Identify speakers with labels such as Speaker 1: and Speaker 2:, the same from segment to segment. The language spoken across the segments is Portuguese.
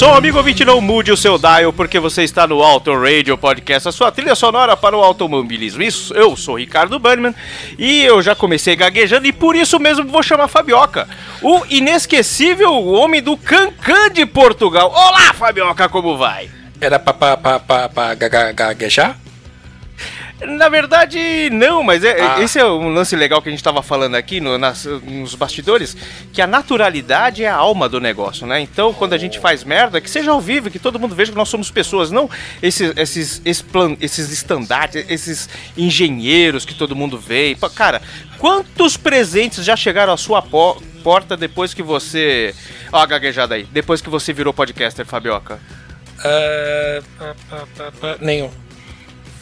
Speaker 1: Som, amigo ouvinte, não mude o seu dial, porque você está no Auto Radio Podcast, a sua trilha sonora para o automobilismo. Isso, eu sou Ricardo Bannerman e eu já comecei gaguejando e por isso mesmo vou chamar Fabioca, o inesquecível homem do Cancan de Portugal. Olá, Fabioca, como vai?
Speaker 2: Era pra, pra, pra, pra, pra gaguejar?
Speaker 1: Na verdade, não, mas é,
Speaker 2: Ah.
Speaker 1: esse é um lance legal que a gente estava falando aqui no- nas- nos bastidores, que a naturalidade é a alma do negócio, né? Então, quando a gente faz merda, que seja ao vivo, que todo mundo veja que nós somos pessoas, não esses, esses, esplan- esses estandartes, esses engenheiros que todo mundo vê. Cara, quantos presentes já chegaram à sua po- porta depois que você... Ó a gaguejada aí. Depois que você virou podcaster, Fabioca.
Speaker 2: Pá, pá, pá, pá, nenhum.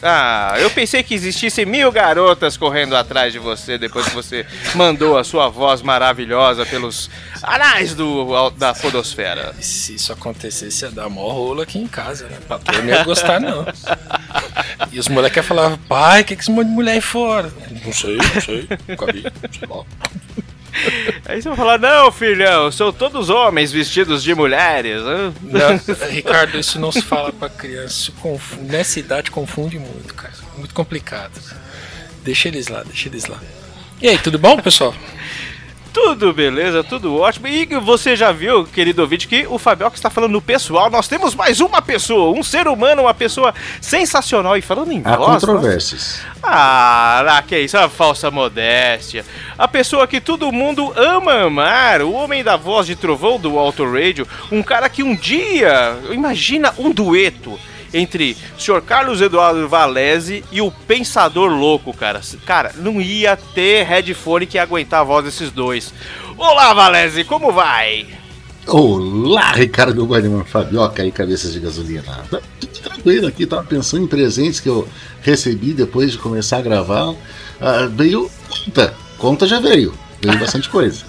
Speaker 1: Ah, eu pensei que existissem mil garotas correndo atrás de você depois que você mandou a sua voz maravilhosa pelos anais do, da podosfera.
Speaker 2: E se isso acontecesse, ia dar mó rolo aqui em casa, né? Patrão não ia gostar, não. E os moleques falavam, pai, o que, que esse monte de mulher aí fora? Não sei, não sei, nunca vi, sei lá.
Speaker 1: Aí você vai falar, não, filhão, são todos homens vestidos de mulheres. né?
Speaker 2: Não, Ricardo, isso não se fala pra criança. Confunde, nessa idade confunde muito, cara. Muito complicado. Deixa eles lá, deixa eles lá. E aí, tudo bom, pessoal?
Speaker 1: Tudo beleza, tudo ótimo. E você já viu, querido ouvinte, que o Fabioca está falando no pessoal. Nós temos mais uma pessoa, um ser humano, uma pessoa sensacional. E falando em
Speaker 3: Há
Speaker 1: voz...
Speaker 3: controvérsias.
Speaker 1: Ah, lá, que isso, uma falsa modéstia. A pessoa que todo mundo ama amar, o homem da voz de trovão do Auto Radio, um cara que um dia, imagina um dueto entre o Sr. Carlos Eduardo Valese e o Pensador Louco, cara. Cara, não ia ter headphone que ia aguentar a voz desses dois. Olá, Valese, como vai?
Speaker 3: Olá, Ricardo Guardiman, Fabioca e Cabeças de Gasolina. Tá Tudo tranquilo aqui, tava pensando em presentes que eu recebi depois de começar a gravar. Ah, veio conta, conta já veio, veio bastante coisa.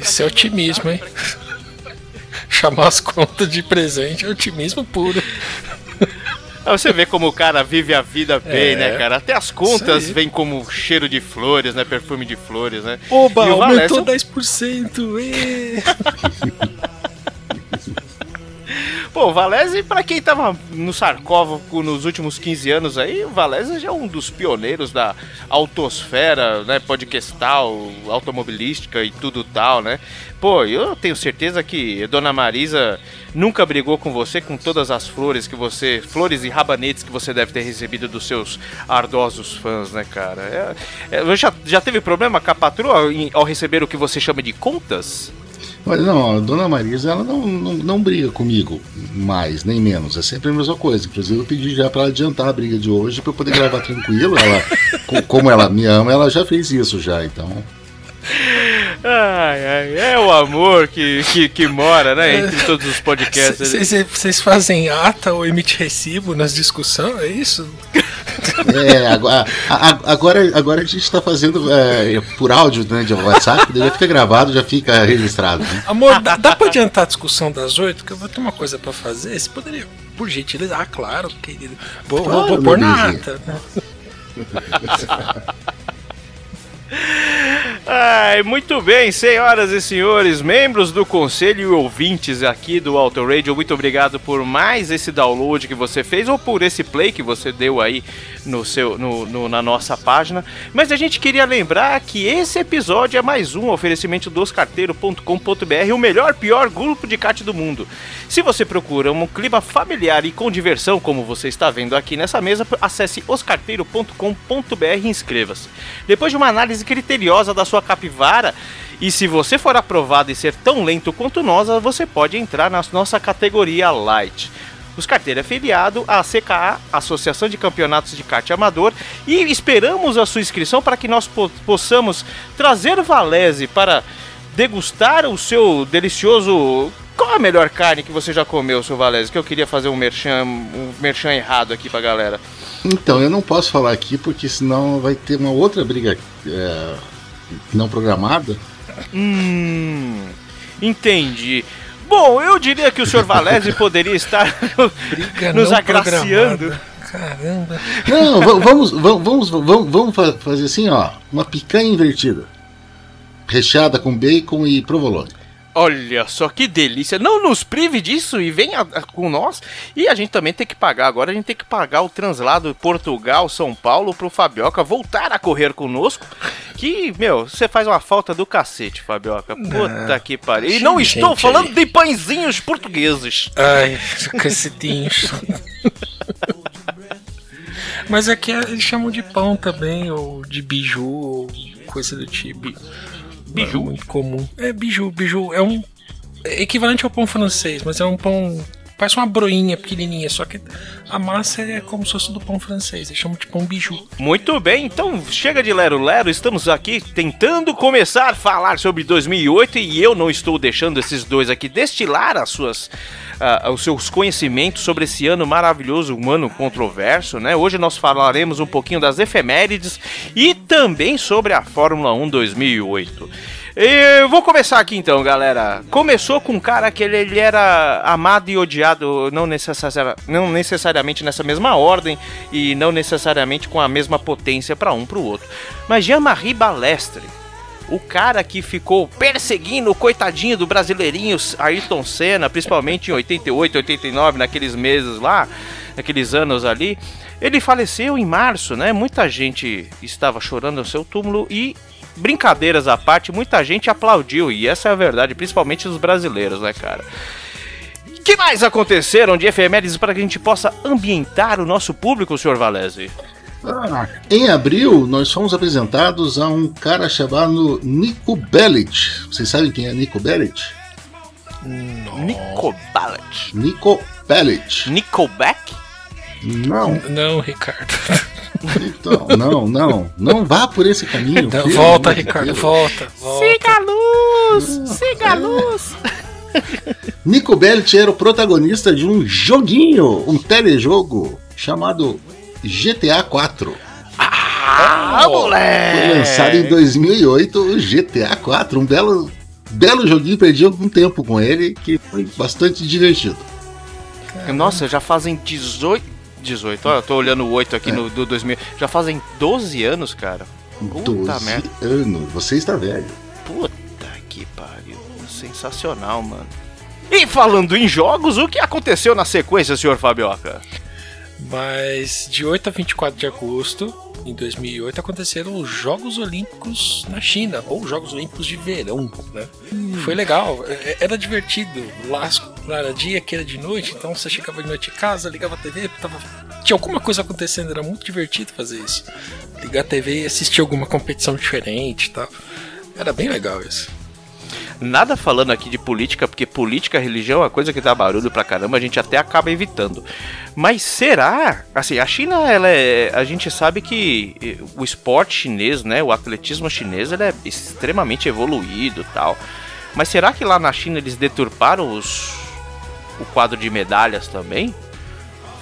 Speaker 2: Isso é otimismo, hein? Chamar as contas de presente é otimismo puro.
Speaker 1: Você vê como o cara vive a vida bem,
Speaker 2: É.
Speaker 1: né, cara? Até as contas vêm como cheiro de flores, né? Perfume de flores, né?
Speaker 2: Oba,
Speaker 1: E o
Speaker 2: aumentou
Speaker 1: Valese-
Speaker 2: 10%. ê!
Speaker 1: Pô, o Valese, pra quem tava no sarcófago nos últimos 15 anos aí, o Valese já é um dos pioneiros da autosfera, né, podcastal, automobilística e tudo tal, né? Pô, eu tenho certeza que Dona Marisa nunca brigou com você com todas as flores que você, flores e rabanetes que você deve ter recebido dos seus ardosos fãs, né, cara? É, é, já, já teve problema com a patroa ao receber o que você chama de contas?
Speaker 3: Olha, não, a dona Marisa, ela não, não, não briga comigo mais, nem menos. É sempre a mesma coisa. Inclusive, eu pedi já pra ela adiantar a briga de hoje pra eu poder gravar tranquilo. Ela, co- como ela me ama, ela já fez isso já, então.
Speaker 1: Ai, ai, é o amor que, que, que mora, né, entre todos os podcasts.
Speaker 2: Vocês fazem ata ou emite recibo nas discussões? É isso?
Speaker 3: É, agora, agora, agora a gente tá fazendo é, por áudio né, de WhatsApp, já fica gravado, já fica registrado. Né?
Speaker 2: Amor, dá, dá pra adiantar a discussão das oito? Que eu vou ter uma coisa pra fazer. Você poderia, por gentileza? Ah, claro, querido. Vou,
Speaker 3: Claro,
Speaker 2: vou pôr na ata. né?
Speaker 1: Ai, muito bem, senhoras e senhores, membros do conselho e ouvintes aqui do Auto Radio, muito obrigado por mais esse download que você fez ou por esse play que você deu aí no seu, no, no- na nossa página. Mas a gente queria lembrar que esse episódio é mais um oferecimento do oscarteiro.com.br, o melhor, pior grupo de kart do mundo. Se você procura um clima familiar e com diversão, como você está vendo aqui nessa mesa, acesse oscarteiro.com.br e inscreva-se. Depois de uma análise criteriosa da sua capivara, e se você for aprovado e ser tão lento quanto nós, você pode entrar na nossa categoria Light. Os carteiro é à CKA, Associação de Campeonatos de Kart Amador, e esperamos a sua inscrição para que nós po- possamos trazer Valese para degustar o seu delicioso. Qual a melhor carne que você já comeu, seu Valese? Que eu queria fazer um merchan, um merchan errado aqui pra galera.
Speaker 3: Então, eu não posso falar aqui porque senão vai ter uma outra briga é, não programada.
Speaker 1: Hum, entendi. Bom, eu diria que o senhor Valese poderia estar nos agraciando.
Speaker 2: programada. Caramba.
Speaker 3: Não, va- vamos, va- vamos, vamos, vamos fa- fazer assim, ó. Uma picanha invertida. Recheada com bacon e provolone.
Speaker 1: Olha só que delícia. Não nos prive disso e venha a- com nós. E a gente também tem que pagar. Agora a gente tem que pagar o translado Portugal-São Paulo pro Fabioca voltar a correr conosco. Que, meu, você faz uma falta do cacete, Fabioca. Puta que pariu. E não
Speaker 2: Gente,
Speaker 1: estou falando de pãezinhos portugueses.
Speaker 2: Ai, cacetinhos. Mas aqui é- eles chamam de pão também, ou de biju, ou coisa do tipo.
Speaker 1: Biju?
Speaker 2: É muito comum. É biju, biju. É um. É equivalente ao pão francês, mas é um pão. Parece uma broinha pequenininha, só que a massa é como se fosse do pão francês. Eles chamam de pão biju.
Speaker 1: Muito bem, então chega de Lero Lero, estamos aqui tentando começar a falar sobre 2008 e eu não estou deixando esses dois aqui destilar as suas, ah, os seus conhecimentos sobre esse ano maravilhoso, um ano controverso, né? Hoje nós falaremos um pouquinho das efemérides e também sobre a Fórmula 1 2008. Eu vou começar aqui então, galera. Começou com um cara que ele, ele era amado e odiado, não, necessari não necessariamente nessa mesma ordem e não necessariamente com a mesma potência para um para o outro. Mas Jean-Marie Balestre, o cara que ficou perseguindo o coitadinho do brasileirinho Ayrton Senna, principalmente em 88, 89, naqueles meses lá, naqueles anos ali, ele faleceu em março, né? Muita gente estava chorando no seu túmulo e brincadeiras à parte, muita gente aplaudiu, e essa é a verdade, principalmente os brasileiros, né, cara? que mais aconteceram de efemérides para que a gente possa ambientar o nosso público, senhor Valese?
Speaker 3: Ah, em abril, nós fomos apresentados a um cara chamado Nico Bellic. Vocês sabem quem é Nico Bellic?
Speaker 1: Nico Ballet.
Speaker 3: Nico Bellic.
Speaker 1: Nickelback?
Speaker 3: Não,
Speaker 2: Não, Ricardo.
Speaker 3: então, não, não. Não vá por esse caminho.
Speaker 2: Não,
Speaker 3: pelo
Speaker 2: volta, Ricardo, volta. volta.
Speaker 1: Siga a luz! Siga a luz!
Speaker 3: Nico Bellic era o protagonista de um joguinho, um telejogo chamado GTA 4.
Speaker 1: Ah,
Speaker 3: Foi
Speaker 1: moleque!
Speaker 3: lançado em 2008 o GTA 4, um belo, belo joguinho, perdi algum tempo com ele, que foi bastante divertido.
Speaker 1: Nossa, já fazem 18. 18, olha, eu tô olhando o 8 aqui no do 2000. Já fazem 12 anos, cara. Puta
Speaker 3: 12
Speaker 1: merda.
Speaker 3: anos, você está velho.
Speaker 1: Puta que pariu. Sensacional, mano. E falando em jogos, o que aconteceu na sequência, senhor Fabioca?
Speaker 2: Mas de 8 a 24 de agosto, em 2008, aconteceram os Jogos Olímpicos na China, ou Jogos Olímpicos de Verão, né? Foi legal, é- era divertido. Lá lá era dia, que era de noite, então você chegava de noite em casa, ligava a TV, tava... tinha alguma coisa acontecendo, era muito divertido fazer isso. Ligar a TV e assistir alguma competição diferente e tal. Era bem legal isso.
Speaker 1: Nada falando aqui de política, porque política, religião é uma coisa que dá barulho pra caramba, a gente até acaba evitando. Mas será? Assim, a China, ela é. A gente sabe que eh, o esporte chinês, né? O atletismo chinês, ele é extremamente evoluído tal. Mas será que lá na China eles deturparam os, o quadro de medalhas também?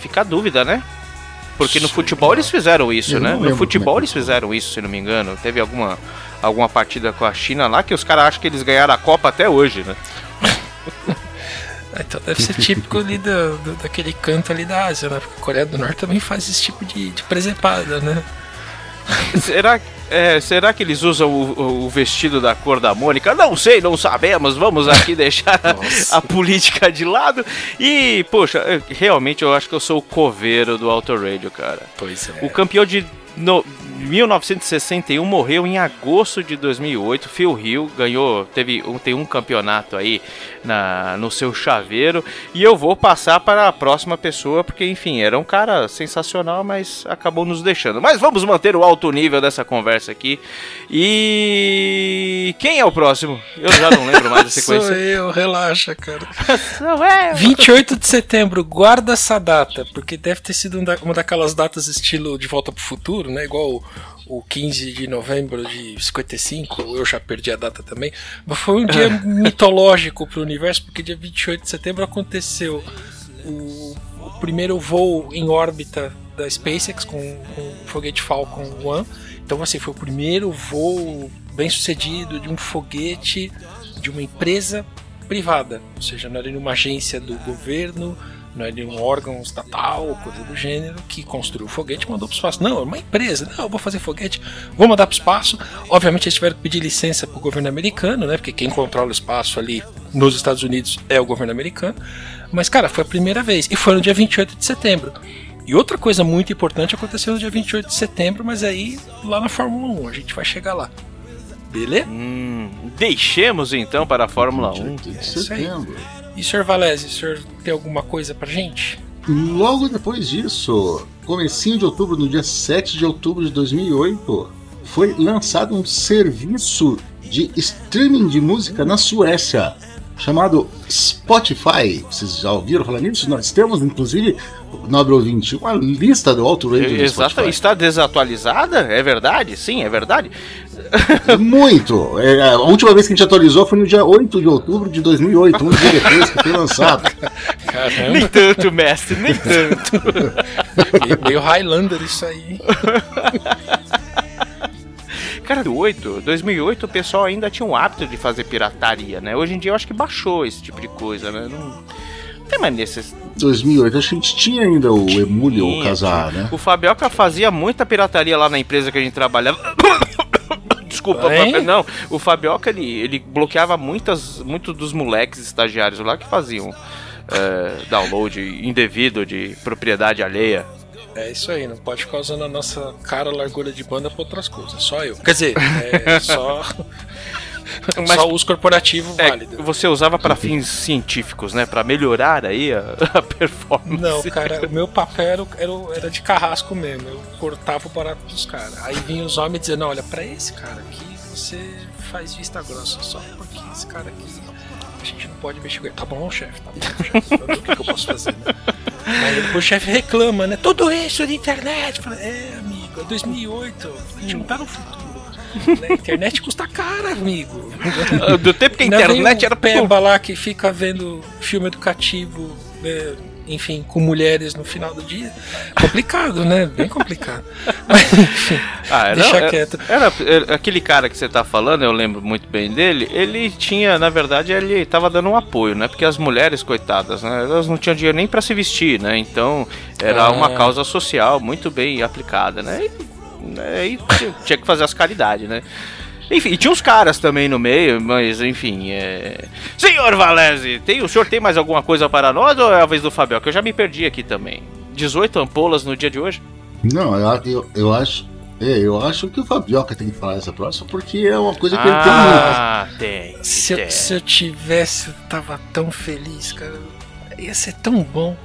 Speaker 1: Fica a dúvida, né? Porque no futebol eles fizeram isso,
Speaker 3: Eu
Speaker 1: né?
Speaker 3: não
Speaker 1: No futebol
Speaker 3: é que
Speaker 1: eles fizeram isso, se não me engano. Teve alguma, alguma partida com a China lá que os caras acham que eles ganharam a Copa até hoje, né?
Speaker 2: Então deve ser típico ali do, do- daquele canto ali da Ásia, né? Porque a Coreia do Norte também faz esse tipo de, de presepada, né?
Speaker 1: Será, é, será que eles usam o, o vestido da cor da Mônica? Não sei, não sabemos. Vamos aqui deixar a, a política de lado. E, poxa, realmente eu acho que eu sou o coveiro do Auto Radio, cara.
Speaker 2: Pois é.
Speaker 1: O campeão de no, 1961 morreu em agosto de 2008. Phil Hill ganhou, teve um, tem um campeonato aí na, no seu chaveiro. E eu vou passar para a próxima pessoa, porque enfim, era um cara sensacional, mas acabou nos deixando. Mas vamos manter o alto nível dessa conversa aqui. E quem é o próximo? Eu já não lembro mais
Speaker 2: Sou
Speaker 1: sequência.
Speaker 2: eu, relaxa, cara.
Speaker 1: Sou eu.
Speaker 2: 28 de setembro, guarda essa data, porque deve ter sido um uma daquelas datas estilo De Volta pro Futuro, né? Igual o, o 15 de novembro de 55, eu já perdi a data também. Mas foi um dia mitológico pro universo, porque dia 28 de setembro aconteceu o, o primeiro voo em órbita da SpaceX com, com o foguete Falcon 1. Então, assim, foi o primeiro voo bem sucedido de um foguete de uma empresa privada, ou seja, não era de uma agência do governo, não era de um órgão estatal, coisa do gênero, que construiu o foguete e mandou para o espaço. Não, é uma empresa, não, eu vou fazer foguete, vou mandar para o espaço. Obviamente eles tiveram que pedir licença para o governo americano, né? Porque quem controla o espaço ali nos Estados Unidos é o governo americano. Mas, cara, foi a primeira vez. E foi no dia 28 de setembro. E outra coisa muito importante aconteceu no dia 28 de setembro, mas aí lá na Fórmula 1, a gente vai chegar lá. Beleza?
Speaker 1: Hum, deixemos então para a Fórmula 1.
Speaker 3: 28 de
Speaker 2: isso aí. E Sr. Valese, o senhor tem alguma coisa pra gente?
Speaker 3: Logo depois disso, comecinho de outubro, no dia 7 de outubro de 2008, foi lançado um serviço de streaming de música na Suécia, chamado Spotify. Vocês já ouviram falar nisso? Nós temos, inclusive, nobre ouvinte, uma lista do Alto
Speaker 1: Exato,
Speaker 3: Spotify.
Speaker 1: está desatualizada? É verdade? Sim, é verdade.
Speaker 3: Muito! É, a última vez que a gente atualizou foi no dia 8 de outubro de 2008, um dia depois que foi lançado.
Speaker 2: Caramba,
Speaker 1: Nem tanto, mestre, nem tanto.
Speaker 2: meio, Highlander isso aí. hein?
Speaker 1: Cara, 8, 2008 o pessoal ainda tinha um hábito de fazer pirataria, né? Hoje em dia eu acho que baixou esse tipo de coisa, né? Não, tem mais necessidade.
Speaker 3: 2008, acho que a gente tinha ainda o Emule ou o Casar, né?
Speaker 1: O Fabioca fazia muita pirataria lá na empresa que a gente trabalhava. Desculpa, não. O Fabioca ele, ele bloqueava muitas, muitos dos moleques estagiários lá que faziam é, download indevido de propriedade alheia.
Speaker 2: É isso aí, não pode ficar usando a nossa cara largura de banda pra outras coisas, só eu. Quer dizer, é só,
Speaker 1: Mas-
Speaker 2: só uso corporativo
Speaker 1: É,
Speaker 2: válido.
Speaker 1: você usava para fins científicos, né? Para melhorar aí a, a performance.
Speaker 2: Não, cara, o meu papel era, era, de carrasco mesmo. Eu cortava o barato dos caras. Aí vinham os homens dizendo: olha, pra esse cara aqui você faz vista grossa, só porque esse cara aqui a gente não pode mexer com ele. Tá bom, chefe, tá bom, chefe. O que, que eu posso fazer, né? Aí depois o chefe reclama, né? Tudo isso de internet. É, amigo, é 2008. A gente não tá no futuro. A internet custa cara, amigo.
Speaker 1: Do tempo que a internet era
Speaker 2: peba lá que fica vendo filme educativo, né, enfim, com mulheres no final do dia. Complicado, né? Bem complicado. Mas, enfim,
Speaker 1: Ah, era,
Speaker 2: deixa
Speaker 1: era-
Speaker 2: quieto.
Speaker 1: Era, era- aquele cara que você tá falando, eu lembro muito bem dele. Ele tinha, na verdade, ele tava dando um apoio, né? Porque as mulheres, coitadas, né? Elas não tinham dinheiro nem pra se vestir, né? Então, era
Speaker 2: Ah.
Speaker 1: uma causa social muito bem aplicada, né? E, né, e tinha- que fazer as caridades, né? Enfim, e tinha uns caras também no meio, mas enfim, é... Senhor Valese, tem, o senhor tem mais alguma coisa para nós ou é a vez do Fabiel? Que eu já me perdi aqui também. 18 ampolas no dia de hoje?
Speaker 3: Não, eu, eu, eu acho. É, eu acho que o Fabioca tem que falar essa próxima, porque é uma coisa que ele tem muito.
Speaker 1: Ah, tem.
Speaker 2: Se,
Speaker 1: tem.
Speaker 2: eu, se eu tivesse, eu tava tão feliz, cara. Ia ser tão bom.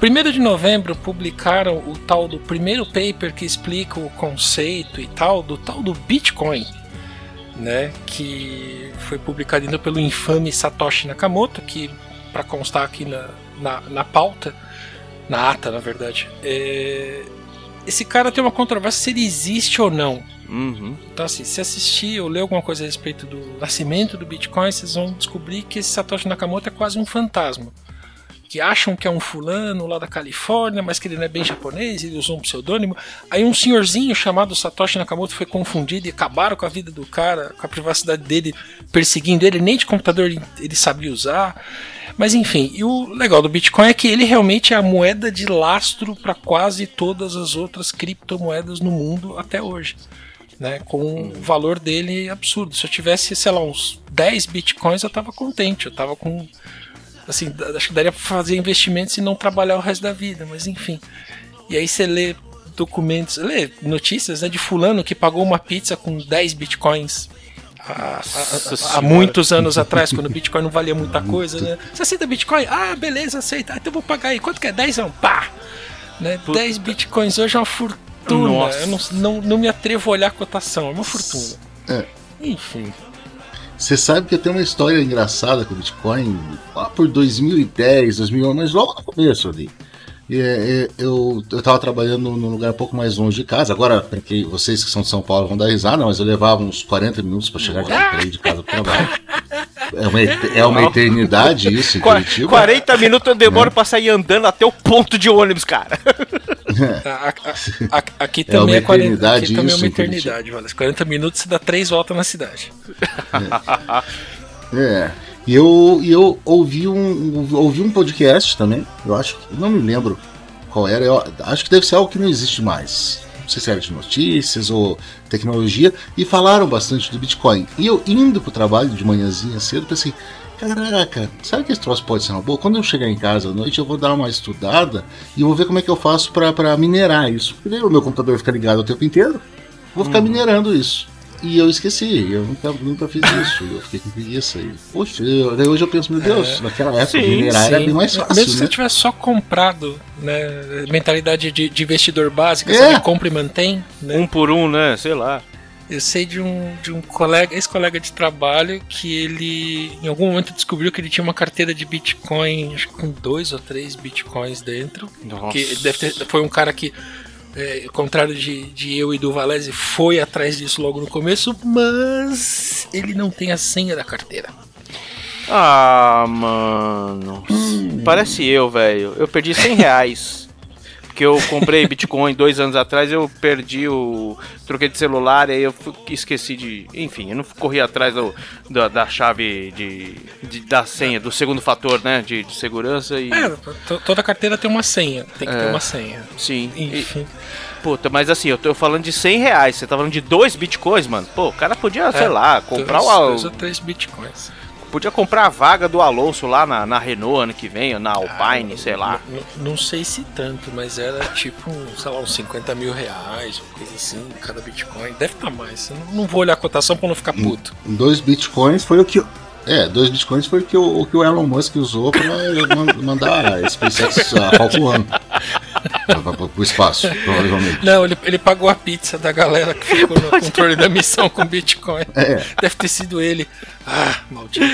Speaker 2: Primeiro de novembro publicaram o tal do primeiro paper que explica o conceito e tal, do tal do Bitcoin, né? Que foi publicado ainda pelo infame Satoshi Nakamoto, que, para constar aqui na, na, na pauta, na ata, na verdade, é, esse cara tem uma controvérsia se ele existe ou não.
Speaker 1: Uhum.
Speaker 2: Então, assim, se assistir ou ler alguma coisa a respeito do nascimento do Bitcoin, vocês vão descobrir que esse Satoshi Nakamoto é quase um fantasma. Que acham que é um fulano lá da Califórnia, mas que ele não é bem japonês, ele usou um pseudônimo. Aí um senhorzinho chamado Satoshi Nakamoto foi confundido e acabaram com a vida do cara, com a privacidade dele, perseguindo ele, nem de computador ele, sabia usar. Mas enfim, e o legal do Bitcoin é que ele realmente é a moeda de lastro para quase todas as outras criptomoedas no mundo até hoje. Né, com o valor dele absurdo. Se eu tivesse, sei lá, uns 10 bitcoins, eu tava contente. Eu tava com assim, acho que daria pra fazer investimentos e não trabalhar o resto da vida, mas enfim. E aí você lê documentos, lê notícias né, de fulano que pagou uma pizza com 10 bitcoins há, há, há, muitos anos atrás, quando o Bitcoin não valia muita coisa, né? Você aceita Bitcoin? Ah, beleza, aceita. Ah, então vou pagar aí. Quanto que é? 10 anos? Pá! Né? 10 Bitcoins hoje é uma fortuna. Nossa. Eu não, não, não me atrevo a olhar a cotação, é uma fortuna. É. Enfim.
Speaker 3: Você sabe que eu tenho uma história engraçada com o Bitcoin lá por 2010, 2011, mas logo no começo ali. E, é, eu, eu tava trabalhando num lugar um pouco mais longe de casa. Agora, porque vocês que são de São Paulo vão dar risada, mas eu levava uns 40 minutos para chegar de, casa pro trabalho. É uma, é uma eternidade isso Curitiba.
Speaker 1: 40 minutos eu demoro é. pra sair andando até o ponto de ônibus, cara.
Speaker 2: aqui também é, é 40 aqui também é uma eternidade, Wallace. 40 minutos você dá três voltas na cidade.
Speaker 3: É. é. E eu, e eu ouvi, um, ouvi um podcast também, eu acho que. Não me lembro qual era, eu acho que deve ser algo que não existe mais. Não sei se era de notícias ou tecnologia, e falaram bastante do Bitcoin. E eu indo pro trabalho de manhãzinha cedo, pensei, caraca, sabe que esse troço pode ser uma boa? Quando eu chegar em casa à noite, eu vou dar uma estudada e vou ver como é que eu faço para minerar isso. Porque o meu computador fica ligado o tempo inteiro, vou ficar hum. minerando isso. E eu esqueci, eu nunca, nunca fiz isso, eu fiquei com preguiça. E, poxa, eu, daí hoje eu penso, meu Deus, é. naquela época sim, minerar sim. era bem mais fácil.
Speaker 2: Mesmo
Speaker 3: né?
Speaker 2: se você tivesse só comprado, né? Mentalidade de, de investidor básica, é. sabe? Compra e mantém. Né?
Speaker 1: Um por um, né? Sei lá.
Speaker 2: Eu sei de um, de um colega, ex-colega de trabalho, que ele em algum momento descobriu que ele tinha uma carteira de Bitcoin, acho que com dois ou três Bitcoins dentro. Nossa. Que deve ter, foi um cara que é, ao contrário de, de eu e do Valese, foi atrás disso logo no começo, mas ele não tem a senha da carteira.
Speaker 1: Ah, mano. Hum. Parece eu, velho. Eu perdi 100 reais. Porque eu comprei Bitcoin dois anos atrás, eu perdi o. Troquei de celular, aí eu esqueci de. Enfim, eu não corri atrás do, da, da chave de, de, da senha, do segundo fator, né? De, de segurança. E...
Speaker 2: É, toda carteira tem uma senha. Tem que é, ter uma senha.
Speaker 1: Sim. Enfim. E, puta, mas assim, eu tô falando de 100 reais. Você tá falando de dois bitcoins, mano. Pô, o cara podia, é, sei lá, comprar
Speaker 2: dois,
Speaker 1: o.
Speaker 2: Dois ou três bitcoins.
Speaker 1: Podia comprar a vaga do Alonso lá na, na Renault ano que vem, ou na Alpine, ah, sei lá.
Speaker 2: Não, não, sei se tanto, mas era tipo, sei lá, uns 50 mil reais, uma coisa assim, cada Bitcoin. Deve estar tá mais. Eu não vou olhar a cotação pra não ficar puto.
Speaker 3: Dois Bitcoins foi o que. É, dois bitcoins foi o que o, o, que o Elon Musk usou pra mandar a SpaceX a Falcon 1 pro espaço, provavelmente.
Speaker 2: Não, ele, ele pagou a pizza da galera que ficou no controle da missão com Bitcoin. É. Deve ter sido ele. Ah, maldito.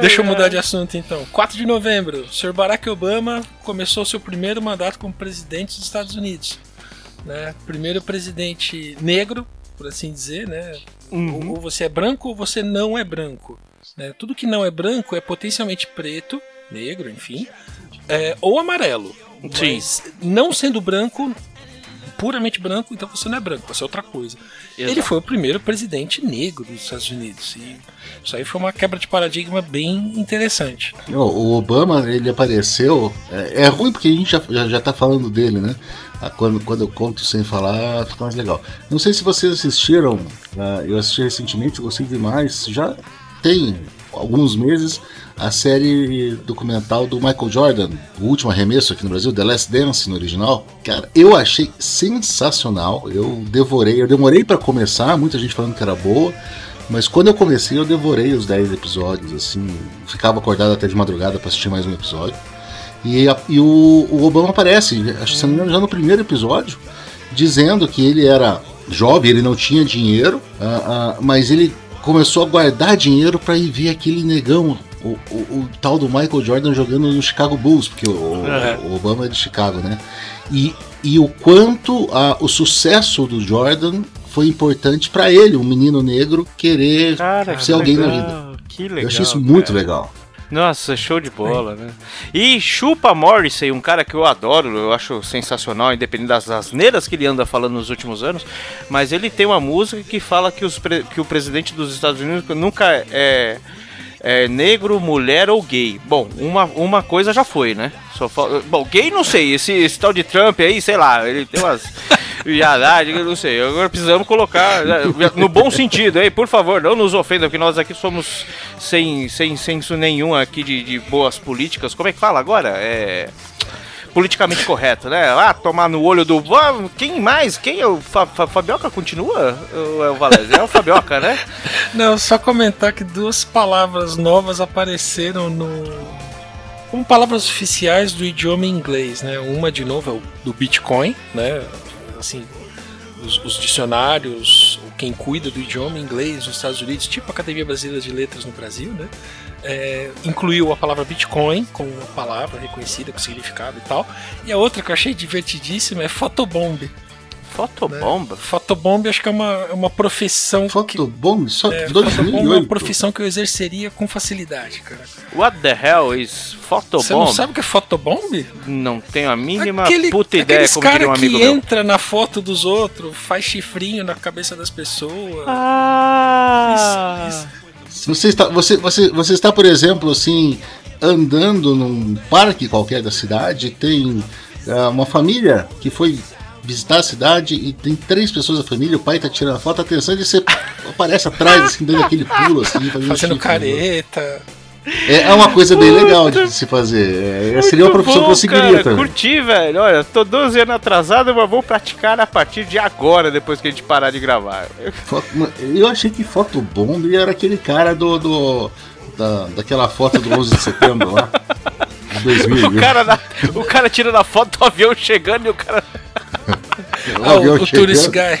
Speaker 2: Deixa eu mudar de assunto então. 4 de novembro, o Sr. Barack Obama começou seu primeiro mandato como presidente dos Estados Unidos. Né? Primeiro presidente negro, por assim dizer, né? Uhum. Ou você é branco ou você não é branco. Né? Tudo que não é branco é potencialmente preto, negro, enfim, é, ou amarelo. Sim. Mas não sendo branco, puramente branco, então você não é branco, você é outra coisa. Exato. Ele foi o primeiro presidente negro dos Estados Unidos. E isso aí foi uma quebra de paradigma bem interessante.
Speaker 3: O Obama, ele apareceu. É, é ruim porque a gente já, já, já tá falando dele, né? Ah, quando, quando eu conto sem falar, fica mais legal. Não sei se vocês assistiram, uh, eu assisti recentemente, gostei demais. Já tem alguns meses a série documental do Michael Jordan, o último arremesso aqui no Brasil, The Last Dance no original. Cara, eu achei sensacional. Eu devorei, eu demorei para começar, muita gente falando que era boa. Mas quando eu comecei, eu devorei os 10 episódios, assim, ficava acordado até de madrugada para assistir mais um episódio. E, a, e o, o, Obama aparece, acho se não me engano, já no primeiro episódio, dizendo que ele era jovem, ele não tinha dinheiro, uh, uh, mas ele começou a guardar dinheiro para ir ver aquele negão, o, o, o, tal do Michael Jordan jogando no Chicago Bulls, porque o, o Obama é de Chicago, né? E, e o quanto a, o sucesso do Jordan foi importante para ele, um menino negro, querer Cara, ser alguém legal. na vida.
Speaker 1: Que legal.
Speaker 3: Eu achei isso muito legal.
Speaker 1: Nossa, show de bola, né? E Chupa Morrissey, um cara que eu adoro, eu acho sensacional, independente das asneiras que ele anda falando nos últimos anos, mas ele tem uma música que fala que, os que o presidente dos Estados Unidos nunca é, é negro, mulher ou gay. Bom, uma, uma coisa já foi, né? Só fal- Bom, gay não sei, esse, esse tal de Trump aí, sei lá, ele tem umas viadagens, eu não sei. Agora precisamos colocar né, no bom sentido, aí, por favor, não nos ofenda, porque nós aqui somos sem, sem senso nenhum aqui de, de boas políticas. Como é que fala agora? É. Politicamente correto, né? Ah, tomar no olho do. Quem mais? Quem é o Fa- Fa- Fabioca? Continua? É o Valézio? É o Fabioca, né?
Speaker 2: Não, só comentar que duas palavras novas apareceram no. como palavras oficiais do idioma inglês, né? Uma de novo é o do Bitcoin, né? Assim, os, os dicionários, quem cuida do idioma inglês nos Estados Unidos, tipo a Academia Brasileira de Letras no Brasil, né? É, incluiu a palavra Bitcoin como uma palavra reconhecida com significado e tal. E a outra que eu achei divertidíssima é fotobomb.
Speaker 1: Fotobomba?
Speaker 2: Fotobomb acho que é uma, é uma profissão
Speaker 3: Fotobomb, só
Speaker 2: é,
Speaker 3: de
Speaker 2: fotobomb é uma
Speaker 3: 2008.
Speaker 2: profissão que eu exerceria com facilidade, cara.
Speaker 1: What the hell is
Speaker 2: Você não
Speaker 1: fotobomb?
Speaker 2: sabe o que é fotobomb?
Speaker 1: Não tenho a mínima
Speaker 2: Aquele,
Speaker 1: puta ideia, como diria
Speaker 2: cara
Speaker 1: um amigo
Speaker 2: que
Speaker 1: meu.
Speaker 2: entra na foto dos outros, faz chifrinho na cabeça das pessoas.
Speaker 1: Ah!
Speaker 2: Isso,
Speaker 3: Se Você está, você, você, você está, por exemplo, assim, andando num parque qualquer da cidade, tem ah, uma família que foi visitar a cidade e tem três pessoas da família, o pai tá tirando a foto, atenção, e você aparece atrás, assim, dando aquele pulo, assim, fazendo,
Speaker 2: Fazendo
Speaker 3: chifre, né?
Speaker 2: careta.
Speaker 3: É, é uma coisa bem legal de se fazer. É, seria uma profissão
Speaker 1: bom,
Speaker 3: que eu seguiria
Speaker 1: cara,
Speaker 3: também.
Speaker 1: Curti, velho. Olha, tô 12 anos atrasado, mas vou praticar a partir de agora, depois que a gente parar de gravar.
Speaker 3: Foto- Eu achei que Fotobomb era aquele cara do. do da, daquela foto do 11 de setembro lá. De 2000.
Speaker 1: O cara, na- o cara tirando a foto do avião chegando e o cara.
Speaker 3: O
Speaker 2: Ah, o,
Speaker 3: avião
Speaker 2: o Tourist
Speaker 3: chegando.
Speaker 2: Guy.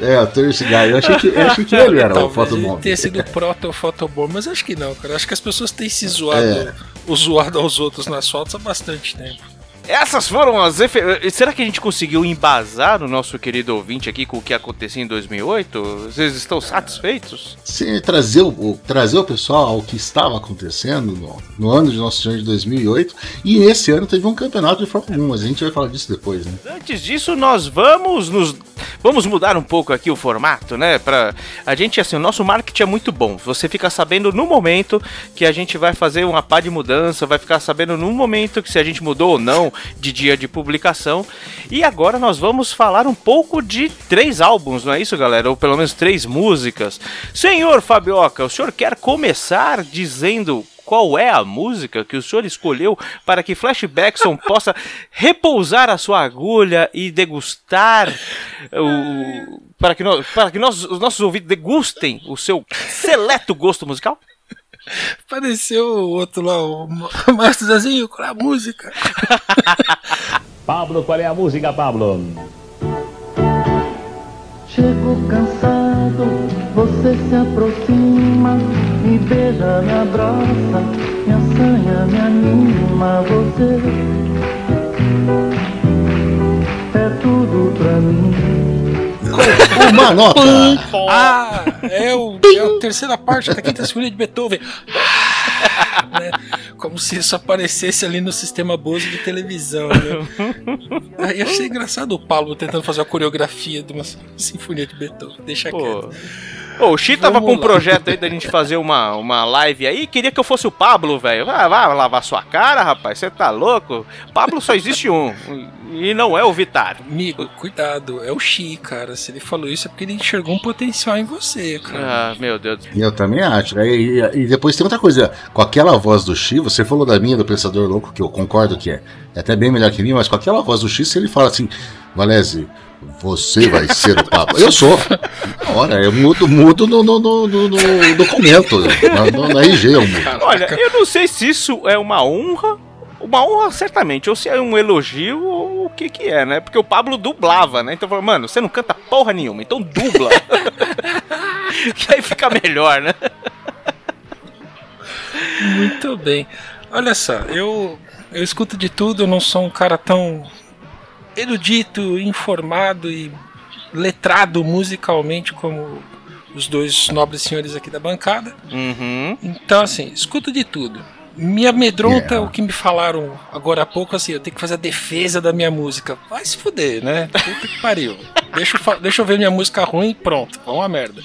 Speaker 3: É, o Tourist Guy. Eu achei que, eu achei que ele era o
Speaker 2: Talvez ele tenha sido proto-fotobomb, mas acho que não, cara. Acho que as pessoas têm se zoado,
Speaker 3: É.
Speaker 2: o zoado aos outros nas fotos há bastante tempo.
Speaker 1: Essas foram as. efe- Será que a gente conseguiu embasar o nosso querido ouvinte aqui com o que aconteceu em 2008? Vocês estão satisfeitos?
Speaker 3: Sim, trazer o, trazer o pessoal ao que estava acontecendo no, no ano de Nosso Senhor de 2008. E esse ano teve um campeonato de Fórmula 1, mas a gente vai falar disso depois, né?
Speaker 1: Antes disso, nós vamos nos vamos mudar um pouco aqui o formato, né? Pra a gente assim, o nosso marketing é muito bom. Você fica sabendo no momento que a gente vai fazer uma pá de mudança, vai ficar sabendo no momento que se a gente mudou ou não de dia de publicação. E agora nós vamos falar um pouco de três álbuns, não é isso, galera? Ou pelo menos três músicas. Senhor Fabioca, o senhor quer começar dizendo qual é a música que o senhor escolheu para que Flashbackson possa repousar a sua agulha e degustar o para que nós, para que nós, os nossos ouvidos degustem o seu seleto gosto musical?
Speaker 2: Pareceu o outro lá, o Márcio Zezinho, com a música.
Speaker 4: Pablo, qual é a música, Pablo?
Speaker 5: Chego cansado, você se aproxima, me beija, me abraça, me assanha, me anima. Você é tudo pra mim.
Speaker 3: Uma nota!
Speaker 2: Ah, é, o, é a terceira parte da quinta sinfonia de Beethoven. Ah, né? Como se isso aparecesse ali no sistema Bose de televisão. Né? Aí eu achei engraçado o Pablo tentando fazer a coreografia de uma sinfonia de Beethoven. Deixa
Speaker 1: Pô.
Speaker 2: quieto.
Speaker 1: Ô, o Xi tava com um projeto aí da gente fazer uma, uma live aí, queria que eu fosse o Pablo, velho. Vai, vai lavar sua cara, rapaz, você tá louco? Pablo só existe um, e não é o Vitar.
Speaker 2: Amigo, cuidado, é o Xi, cara. Se ele falou isso é porque ele enxergou um potencial em você, cara.
Speaker 1: Ah, meu Deus.
Speaker 3: Eu também acho. E, e- e depois tem outra coisa. Com aquela voz do X, você falou da minha do Pensador Louco, que eu concordo que é, é até bem melhor que mim, mas com aquela voz do X, se ele fala assim, Valese, você vai ser o Papa. Eu sou. Na hora, eu mudo, mudo no, no, no, no- no documento. Na, no, na RG eu mudo.
Speaker 1: Olha, eu não sei se isso é uma honra. Uma honra, certamente, ou se é um elogio, ou o que que é, né? Porque o Pablo dublava, né? Então falou, mano, você não canta porra nenhuma, então dubla. que aí fica melhor, né?
Speaker 2: Muito bem. Olha só, eu, eu escuto de tudo, eu não sou um cara tão erudito, informado e letrado musicalmente como os dois nobres senhores aqui da bancada.
Speaker 1: Uhum.
Speaker 2: Então, assim, escuto de tudo. Me amedronta
Speaker 3: Yeah.
Speaker 2: o que me falaram agora há pouco, assim, eu tenho que fazer a defesa da minha música. Vai se fuder, né? Puta que pariu. Deixa eu, deixa eu ver minha música ruim e pronto, vão a merda.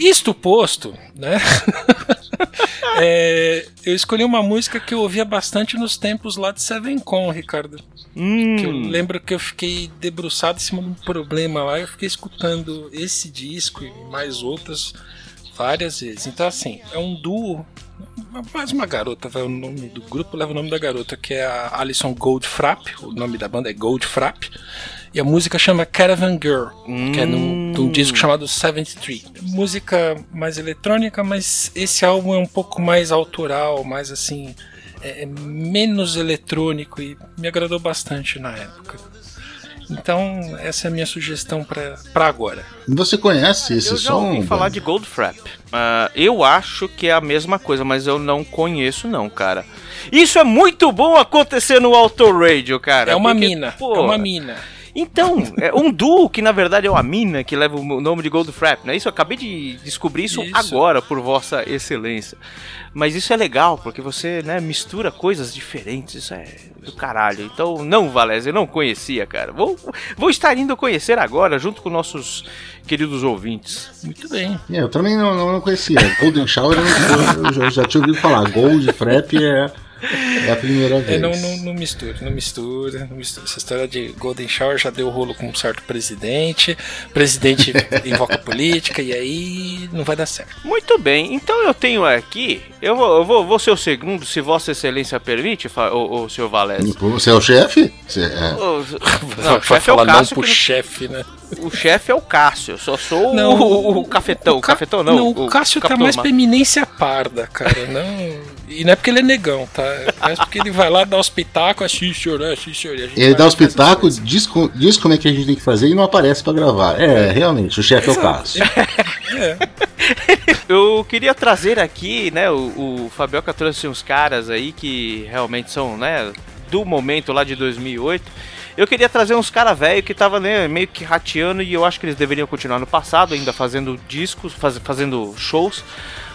Speaker 2: Isto posto, né? É, eu escolhi uma música que eu ouvia bastante nos tempos lá de Seven Con, Ricardo.
Speaker 1: Hum.
Speaker 2: Que eu lembro que eu fiquei debruçado em cima de um problema lá, eu fiquei escutando esse disco e mais outras várias vezes. Então, assim, é um duo. Mais uma garota, vai, o nome do grupo leva o nome da garota, que é a Alison Goldfrapp. O nome da banda é Goldfrapp. E a música chama Caravan Girl, que é num, de um disco chamado 73. Música mais eletrônica, mas esse álbum é um pouco mais autoral, mais assim, é, é menos eletrônico e me agradou bastante na época. Então, essa é a minha sugestão pra pra agora.
Speaker 3: Você conhece esse
Speaker 1: Eu já
Speaker 3: som?
Speaker 1: ouvi falar de Goldfrapp. Ah, eu acho que é a mesma coisa, mas eu não conheço não, cara. Isso é muito bom acontecer no Auto Radio, cara.
Speaker 2: É uma
Speaker 1: porque,
Speaker 2: mina,
Speaker 1: pô,
Speaker 2: é uma mina.
Speaker 1: Então, é um duo que na verdade é uma mina que leva o nome de Goldfrapp, não é isso? Eu acabei de descobrir isso,
Speaker 2: Isso.
Speaker 1: agora, por vossa excelência. Mas isso é legal, porque você né, mistura coisas diferentes, isso é do caralho. Então, não, Valézia, eu não conhecia, cara. Vou, vou estar indo conhecer agora, junto com nossos queridos ouvintes.
Speaker 2: Muito bem.
Speaker 3: É, eu também não, não, não conhecia. Golden Shower eu, eu já, já tinha ouvido falar. Gold Frap é, é a primeira
Speaker 2: É,
Speaker 3: vez.
Speaker 2: não, não, não mistura, não mistura, não mistura. Essa história de Golden Shower já deu rolo com um certo presidente, presidente invoca política e aí não vai dar certo.
Speaker 1: Muito bem, então eu tenho aqui. Eu vou, eu vou, vou ser o segundo, se Vossa Excelência permite, ô, ô, senhor Valézio.
Speaker 3: Você é o chefe? Você é.
Speaker 2: Vai
Speaker 1: Não, o chefe é o
Speaker 2: falar não
Speaker 1: Cássio.
Speaker 2: pro
Speaker 1: que
Speaker 2: chefe, né?
Speaker 1: O chefe é o Cássio, eu só sou
Speaker 2: Não,
Speaker 1: o, o cafetão. O
Speaker 2: Ca-
Speaker 1: cafetão não.
Speaker 2: Não, o Cássio tá
Speaker 1: Capitão
Speaker 2: mais
Speaker 1: Ma-
Speaker 2: pra eminência parda, cara. Não. E não é porque ele é negão, tá? É porque ele vai lá dar os pitacos, assim, senhor, assim, senhor. e a gente
Speaker 3: Ele dá os pitacos, diz, diz como é que a gente tem que fazer e não aparece pra gravar. É, realmente, o chefe é o caso.
Speaker 2: É.
Speaker 1: Eu queria trazer aqui, né? O, o Fabioca trouxe uns caras aí que realmente são, né? Do momento lá de 2008. Eu queria trazer uns caras velho que tava né, meio que rateando e eu acho que eles deveriam continuar no passado, ainda fazendo discos, faz- fazendo shows.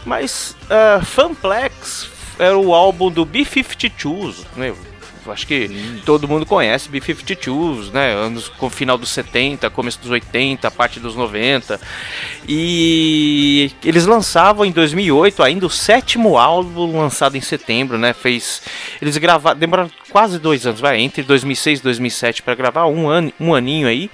Speaker 1: Mas ah, Funplex era o álbum do B-52s, né? Acho que todo mundo conhece B-52s, né? Anos com final dos 70, começo dos 80, parte dos 90. E eles lançavam em 2008 ainda o sétimo álbum lançado em setembro, né? Fez eles gravaram, demoraram quase dois anos, vai, entre 2006 e 2007 para gravar, um ano, um aninho aí.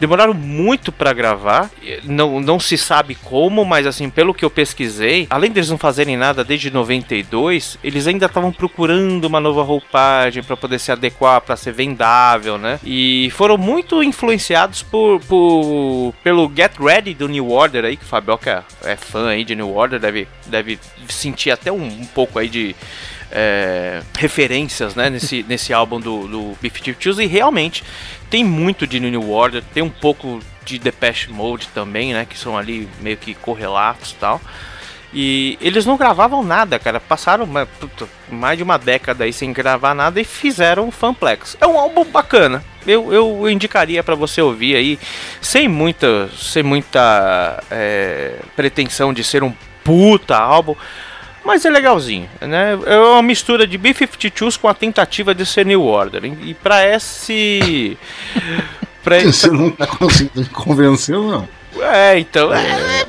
Speaker 1: Demoraram muito para gravar. Não, não se sabe como, mas assim, pelo que eu pesquisei, além deles não fazerem nada desde 92, eles ainda estavam procurando uma nova roupagem para poder se adequar, para ser vendável, né? E foram muito influenciados por, por pelo Get Ready do New Order aí, que o Fabioca é fã aí de New Order, deve, deve sentir até um, um pouco aí de é, referências né, nesse, nesse álbum do, do B-52s e realmente tem muito de New Order, tem um pouco de Depeche Mode também, né, que são ali meio que correlatos e tal. E eles não gravavam nada, cara. Passaram uma- puta, mais de uma década aí sem gravar nada e fizeram o Funplex. É um álbum bacana. Eu, eu indicaria pra você ouvir aí, sem muita, sem muita é, pretensão de ser um puta álbum. Mas é legalzinho, né? É uma mistura de B-52s com a tentativa de ser New Order. E pra esse. pra,
Speaker 3: Você não tá conseguindo me convencer, não.
Speaker 1: é, então. É,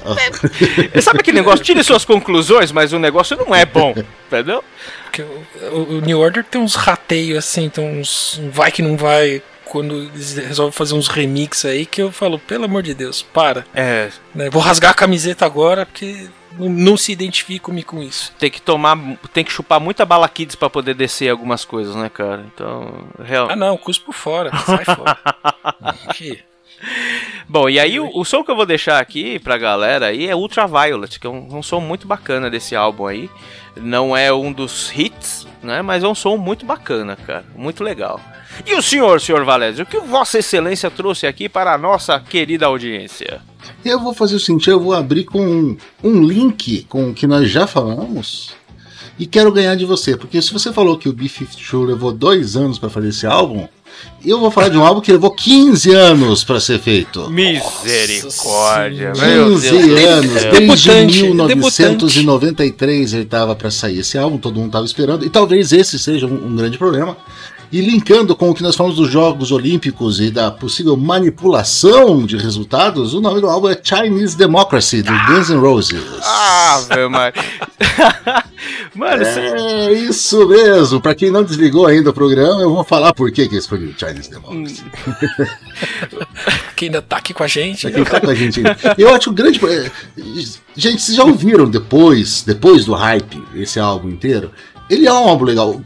Speaker 1: é- sabe aquele negócio? Tire suas conclusões, mas o negócio não é bom, entendeu?
Speaker 2: Porque o, o- New Order tem uns rateios assim, tem uns. Vai que não vai. Quando eles resolvem fazer uns remix aí, que eu falo, pelo amor de Deus, para.
Speaker 1: É,
Speaker 2: né? Vou rasgar a camiseta agora, porque não, não se identifico-me com isso.
Speaker 1: tem que tomar. Tem que chupar muita bala kids pra poder descer algumas coisas, né, cara? Então, real.
Speaker 2: Ah não, cuspo fora, sai fora.
Speaker 1: Bom, e aí o, o som que eu vou deixar aqui pra galera aí é Ultraviolet, que é um, um som muito bacana desse álbum aí. Não é um dos hits, né? Mas é um som muito bacana, cara. Muito legal. E o senhor, senhor Valézio, o que Vossa Excelência trouxe aqui para a nossa querida audiência?
Speaker 3: Eu vou fazer o seguinte: eu vou abrir com um, um link com o que nós já falamos. e quero ganhar de você. Porque se você falou que o B-52 levou dois anos para fazer esse álbum, eu vou falar de um álbum que levou 15 anos para ser feito.
Speaker 1: Misericórdia, meu
Speaker 3: 15
Speaker 1: Deus.
Speaker 3: anos, desde
Speaker 2: Debutante,
Speaker 3: 1993 ele tava para sair esse álbum, todo mundo tava esperando, e talvez esse seja um, um grande problema. E linkando com o que nós falamos dos Jogos Olímpicos e da possível manipulação de resultados, o nome do álbum é Chinese Democracy, do Guns N' Roses.
Speaker 1: Ah, velho, mano. mano, você-
Speaker 3: É isso mesmo. Pra quem não desligou ainda o programa, eu vou falar por que que eu escolhi o Chinese Democracy.
Speaker 2: Quem ainda tá aqui com a gente.
Speaker 3: Quem tá com a gente ainda. Eu acho o grande. é, Gente, vocês já ouviram depois, depois do hype, esse álbum inteiro? Ele é um álbum legal.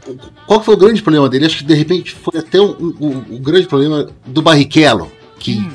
Speaker 3: Qual que foi o grande problema dele? Acho que de repente foi até o um, um- um grande problema do Barrichello, que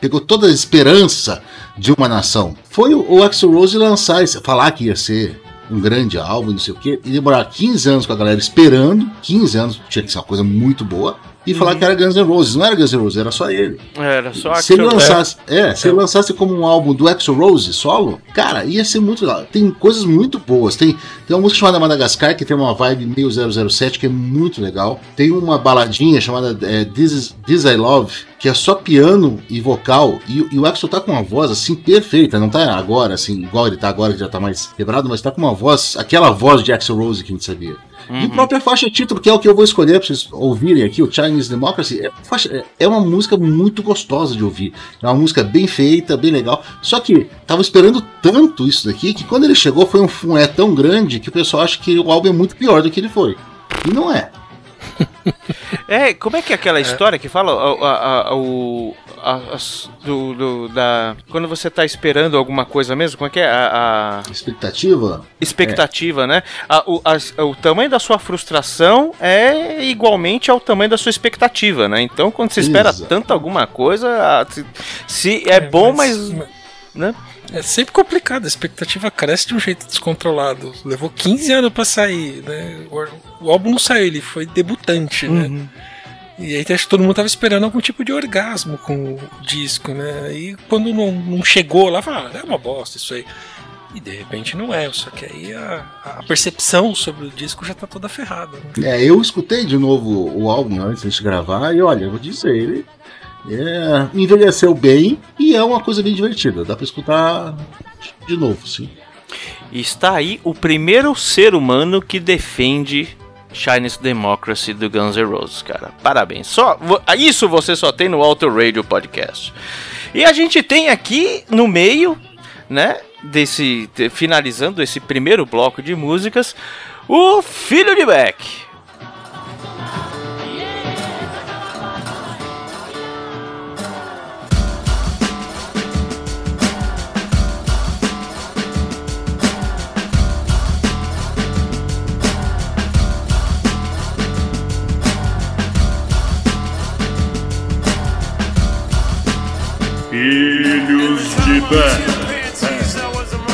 Speaker 3: pegou toda a esperança de uma nação. Foi o, o Axl Rose lançar, falar que ia ser um grande álbum, não sei o quê, e demorar 15 anos com a galera esperando, 15 anos, tinha que ser uma coisa muito boa, e falar que era Guns N' Roses. Não era Guns N' Roses, era só ele.
Speaker 1: Era só
Speaker 3: Se ele lançasse, é, se ele lançasse como um álbum do Axl Rose solo, cara, ia ser muito legal. Tem coisas muito boas. Tem, tem uma música chamada Madagascar que tem uma vibe meio 007 que é muito legal. Tem uma baladinha chamada é, This, Is, This I Love que é só piano e vocal e, e o Axl tá com uma voz assim perfeita, não tá agora assim igual ele tá agora que já tá mais quebrado, mas tá com uma voz, aquela voz de Axl Rose que a gente sabia. E a própria faixa título, que é o que eu vou escolher pra vocês ouvirem aqui, o Chinese Democracy, é, faixa- é- uma música muito gostosa de ouvir. É uma música bem feita, bem legal. Só que tava esperando tanto isso daqui que quando ele chegou foi um fué tão grande que o pessoal acha que o álbum é muito pior do que ele foi. E não é.
Speaker 1: É, como é que é aquela história que fala a, a- a- o. a- do, do- da, quando você tá esperando alguma coisa mesmo, como é que é? A, a
Speaker 3: Expectativa?
Speaker 1: expectativa, né? A- o, as- o tamanho da sua frustração é igualmente ao tamanho da sua expectativa, né? Então, quando você espera
Speaker 3: Exato.
Speaker 1: tanto alguma coisa, a- se, se é, bom, mas. né?
Speaker 2: É sempre complicado, a expectativa cresce de um jeito descontrolado. Levou 15 anos pra sair, né? O, o álbum não saiu, ele foi debutante, né? E aí acho que todo mundo tava esperando algum tipo de orgasmo com o disco, né? E quando não, não chegou lá, fala, ah, é uma bosta isso aí. E de repente não é, só que aí a, a percepção sobre o disco já tá toda ferrada. Né?
Speaker 3: É, eu escutei de novo o álbum antes de gravar e olha, eu vou dizer, ele é, envelheceu bem e é uma coisa bem divertida. Dá pra escutar de novo, sim.
Speaker 1: Está aí o primeiro ser humano que defende Chinese Democracy do Guns N' Roses, cara. Parabéns. Só vo- isso você só tem no Auto Radio Podcast. E a gente tem aqui no meio, né, desse de- finalizando esse primeiro bloco de músicas, o filho de Beck.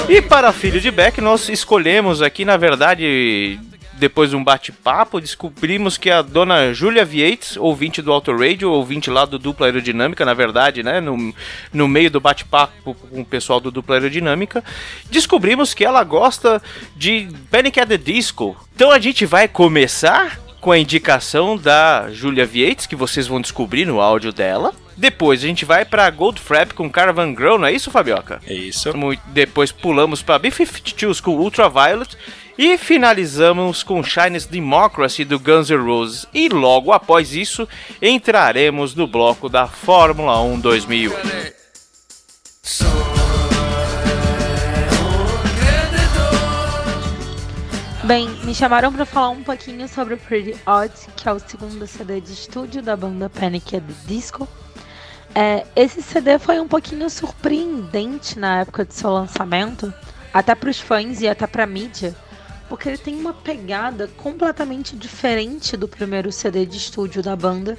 Speaker 1: E para Filho de Beck, nós escolhemos aqui, na verdade, depois de um bate-papo, descobrimos que a dona Julia Vietes, ouvinte do Auto Radio, ouvinte lá do Dupla Aerodinâmica, na verdade, né, no, no meio do bate-papo com o pessoal do Dupla Aerodinâmica, descobrimos que ela gosta de Panic at the Disco. Então a gente vai começar com a indicação da Julia Vietes, que vocês vão descobrir no áudio dela. Depois a gente vai para Goldfrapp com Caravan Girl, não é isso, Fabioca?
Speaker 2: É isso.
Speaker 1: Depois pulamos para B-52s com Ultraviolet. E finalizamos com Chinese Democracy do Guns N' Roses. E logo após isso, entraremos no bloco da Fórmula 1 2008.
Speaker 4: Bem, me chamaram pra falar um pouquinho sobre o Pretty Odd, que é o segundo CD de estúdio da banda Panic! at the Disco. É, esse CD foi um pouquinho surpreendente na época de seu lançamento, até pros fãs e até pra mídia, porque ele tem uma pegada completamente diferente do primeiro CD de estúdio da banda,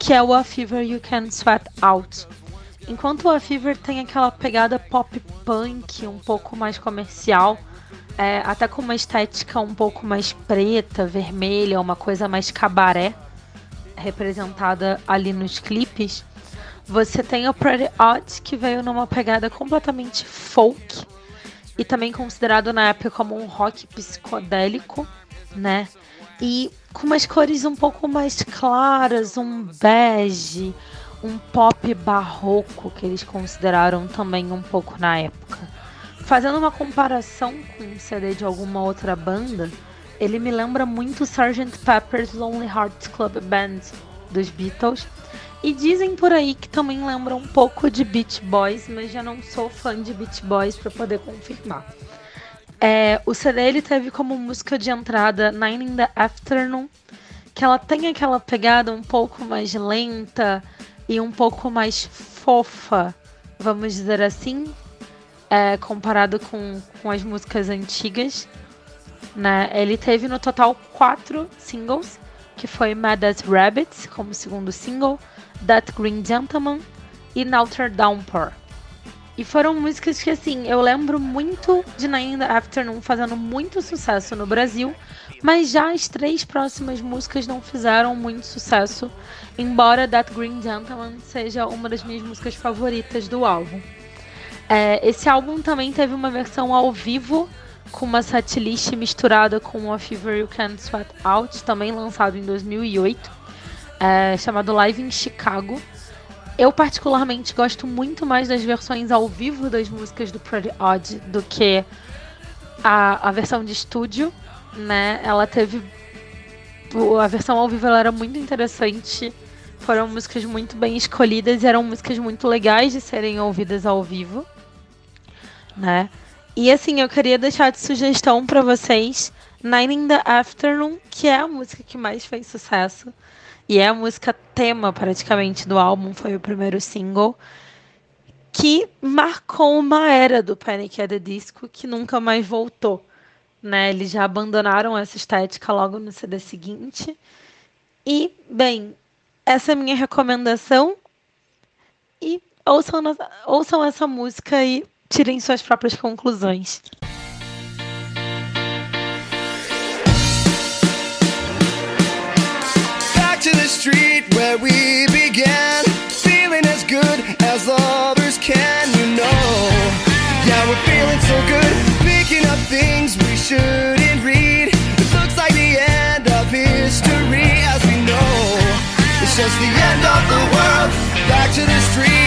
Speaker 4: que é o A Fever You Can Sweat Out. Enquanto o A Fever tem aquela pegada pop punk, um pouco mais comercial, é, até com uma estética um pouco mais preta, vermelha, uma coisa mais cabaré, representada ali nos clipes. Você tem o Pretty Odd, que veio numa pegada completamente folk. e também considerado na época como um rock psicodélico, né? E com umas cores um pouco mais claras, um bege, um pop barroco que eles consideraram também um pouco na época. Fazendo uma comparação com um CD de alguma outra banda, ele me lembra muito Sgt. Pepper's Lonely Hearts Club Band dos Beatles. E dizem por aí que também lembra um pouco de Beach Boys, mas já não sou fã de Beach Boys para poder confirmar. É, o CD ele teve como música de entrada Nine in the Afternoon, que ela tem aquela pegada um pouco mais lenta e um pouco mais fofa, vamos dizer assim, é, comparado com, com as músicas antigas. Né? Ele teve no total quatro singles, que foi Mad as Rabbits como segundo single, That Green Gentleman e Naughter Downpour. E foram músicas que, assim, eu lembro muito de Nine Afternoon fazendo muito sucesso no Brasil, mas já as três próximas músicas não fizeram muito sucesso, embora That Green Gentleman seja uma das minhas músicas favoritas do álbum. É, esse álbum também teve uma versão ao vivo, com uma setlist misturada com A Fever You Can't Sweat Out, também lançado em 2008, é, chamado Live in Chicago. Eu particularmente gosto muito mais das versões ao vivo das músicas do Pretty Odd do que a, a versão de estúdio, né? Ela teve a versão ao vivo ela era muito interessante. Foram músicas muito bem escolhidas e eram músicas muito legais de serem ouvidas ao vivo, né? E assim, eu queria deixar de sugestão para vocês Nine in the Afternoon, que é a música que mais fez sucesso. E é a música tema, praticamente, do álbum, foi o primeiro single. Que marcou uma era do Panic! at the Disco que nunca mais voltou. Né? Eles já abandonaram essa estética logo no CD seguinte. E, bem, essa é a minha recomendação. E ouçam, ouçam essa música e tirem suas próprias conclusões.
Speaker 6: To the street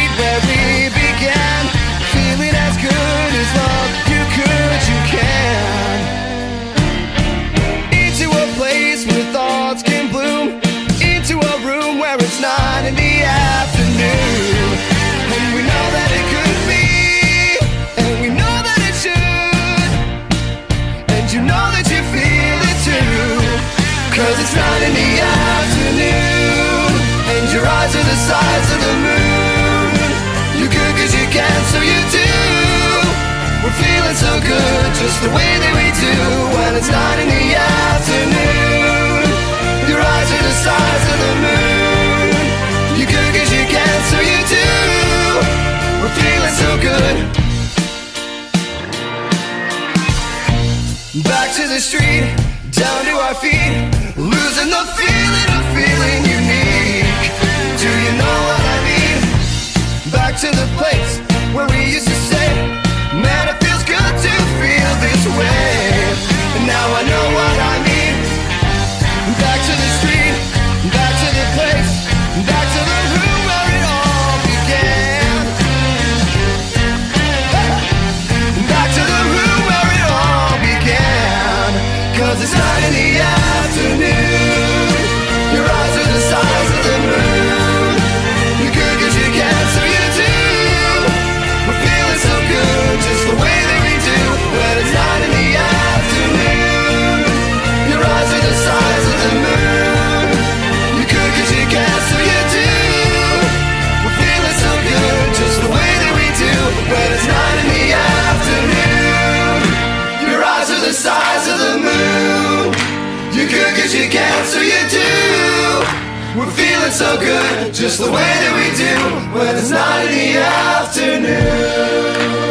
Speaker 6: just the way that we do when it's nine in the afternoon. Your eyes are the size of the moon. You could cause you can, so you do. We're feeling so good. Back to the street, down to our feet, losing the feeling of feeling unique. Do you know what I mean? Back to the place where we used to say, Man, feel this way. And now I know what I You could cause you can, so you do. We're feeling so good, just the way that we do. When it's not in the afternoon.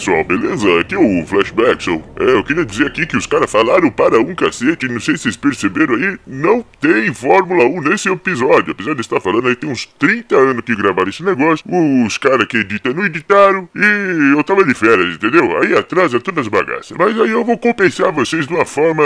Speaker 7: Pessoal, beleza? Aqui é o Flashback Show. É, eu queria dizer aqui que os caras falaram para um cacete, não sei se vocês perceberam aí, não tem Fórmula 1 nesse episódio. Apesar de estar falando aí, tem uns 30 anos que gravaram esse negócio, os caras que editam não editaram e eu tava de férias, entendeu? Aí atrasa todas as bagaças. Mas aí eu vou compensar vocês de uma forma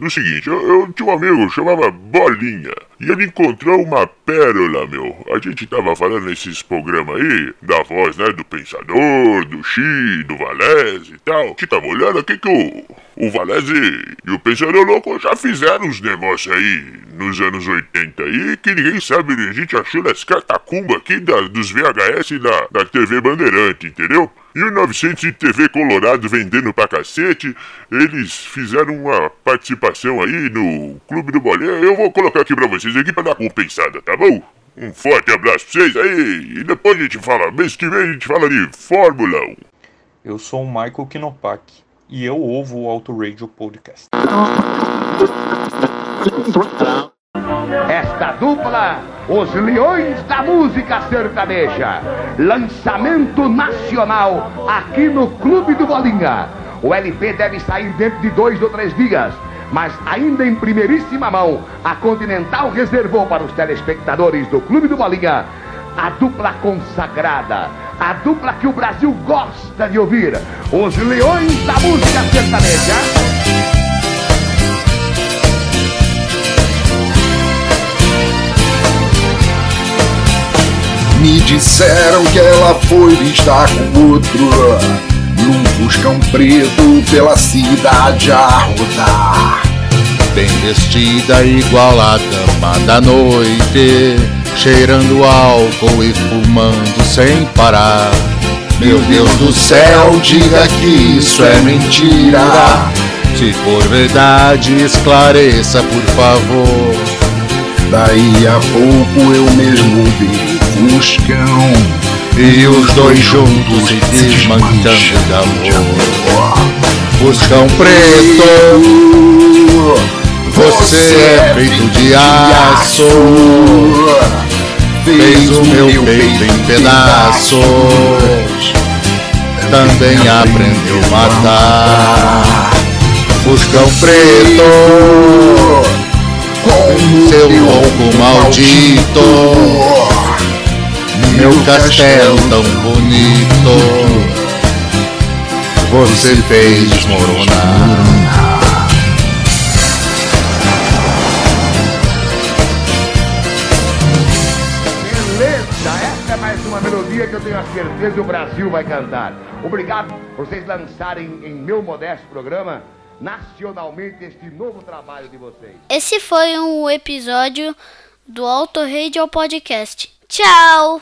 Speaker 7: do seguinte, eu, eu tinha um amigo chamava Bolinha. E ele encontrou uma pérola, meu. A gente tava falando nesses programas aí, da voz, né, do Pensador, do Xi, do Valese e tal. Que tava olhando aqui que o, o Valese e o Pensador Louco já fizeram uns negócios aí nos anos 80 aí que ninguém sabe, a gente achou nas catacumbas aqui da, dos VHS da, da TV Bandeirante, entendeu? E o 900 e TV Colorado vendendo pra cacete, eles fizeram uma participação aí no Clube do Bolinha. Eu vou colocar aqui pra vocês aqui pra dar compensada, tá bom? Um forte abraço pra vocês aí. E depois a gente fala, mês que vem a gente fala de Fórmula 1.
Speaker 8: Eu sou o Michael Kinopak e eu ouvo o Auto Radio Podcast.
Speaker 9: Esta dupla, os Leões da Música Sertaneja. Lançamento nacional aqui no Clube do Bolinha. O LP deve sair dentro de dois ou três dias. Mas ainda em primeiríssima mão, a Continental reservou para os telespectadores do Clube do Bolinha a dupla consagrada, a dupla que o Brasil gosta de ouvir, os Leões da Música Sertaneja.
Speaker 10: Me disseram que ela foi vista com outro Num fuscão preto pela cidade a rodar.
Speaker 11: Bem vestida igual a dama da noite Cheirando álcool e fumando sem parar. Meu Deus do céu, diga que isso é mentira. Se for verdade, esclareça por favor.
Speaker 10: Daí a pouco eu mesmo vi Fuscão
Speaker 11: E os dois juntos se desmanchando de amor. Fuscão preto Você é feito de aço. Fez o meu peito em pedaços. Também aprendeu a matar. Fuscão preto. Com seu roubo maldito. Meu castelo tão bonito. Você fez desmoronar
Speaker 9: eu tenho a certeza que o Brasil vai cantar. Obrigado por vocês lançarem em meu modesto programa nacionalmente este novo trabalho de vocês.
Speaker 12: Esse foi um episódio do Auto Radio Podcast. Tchau!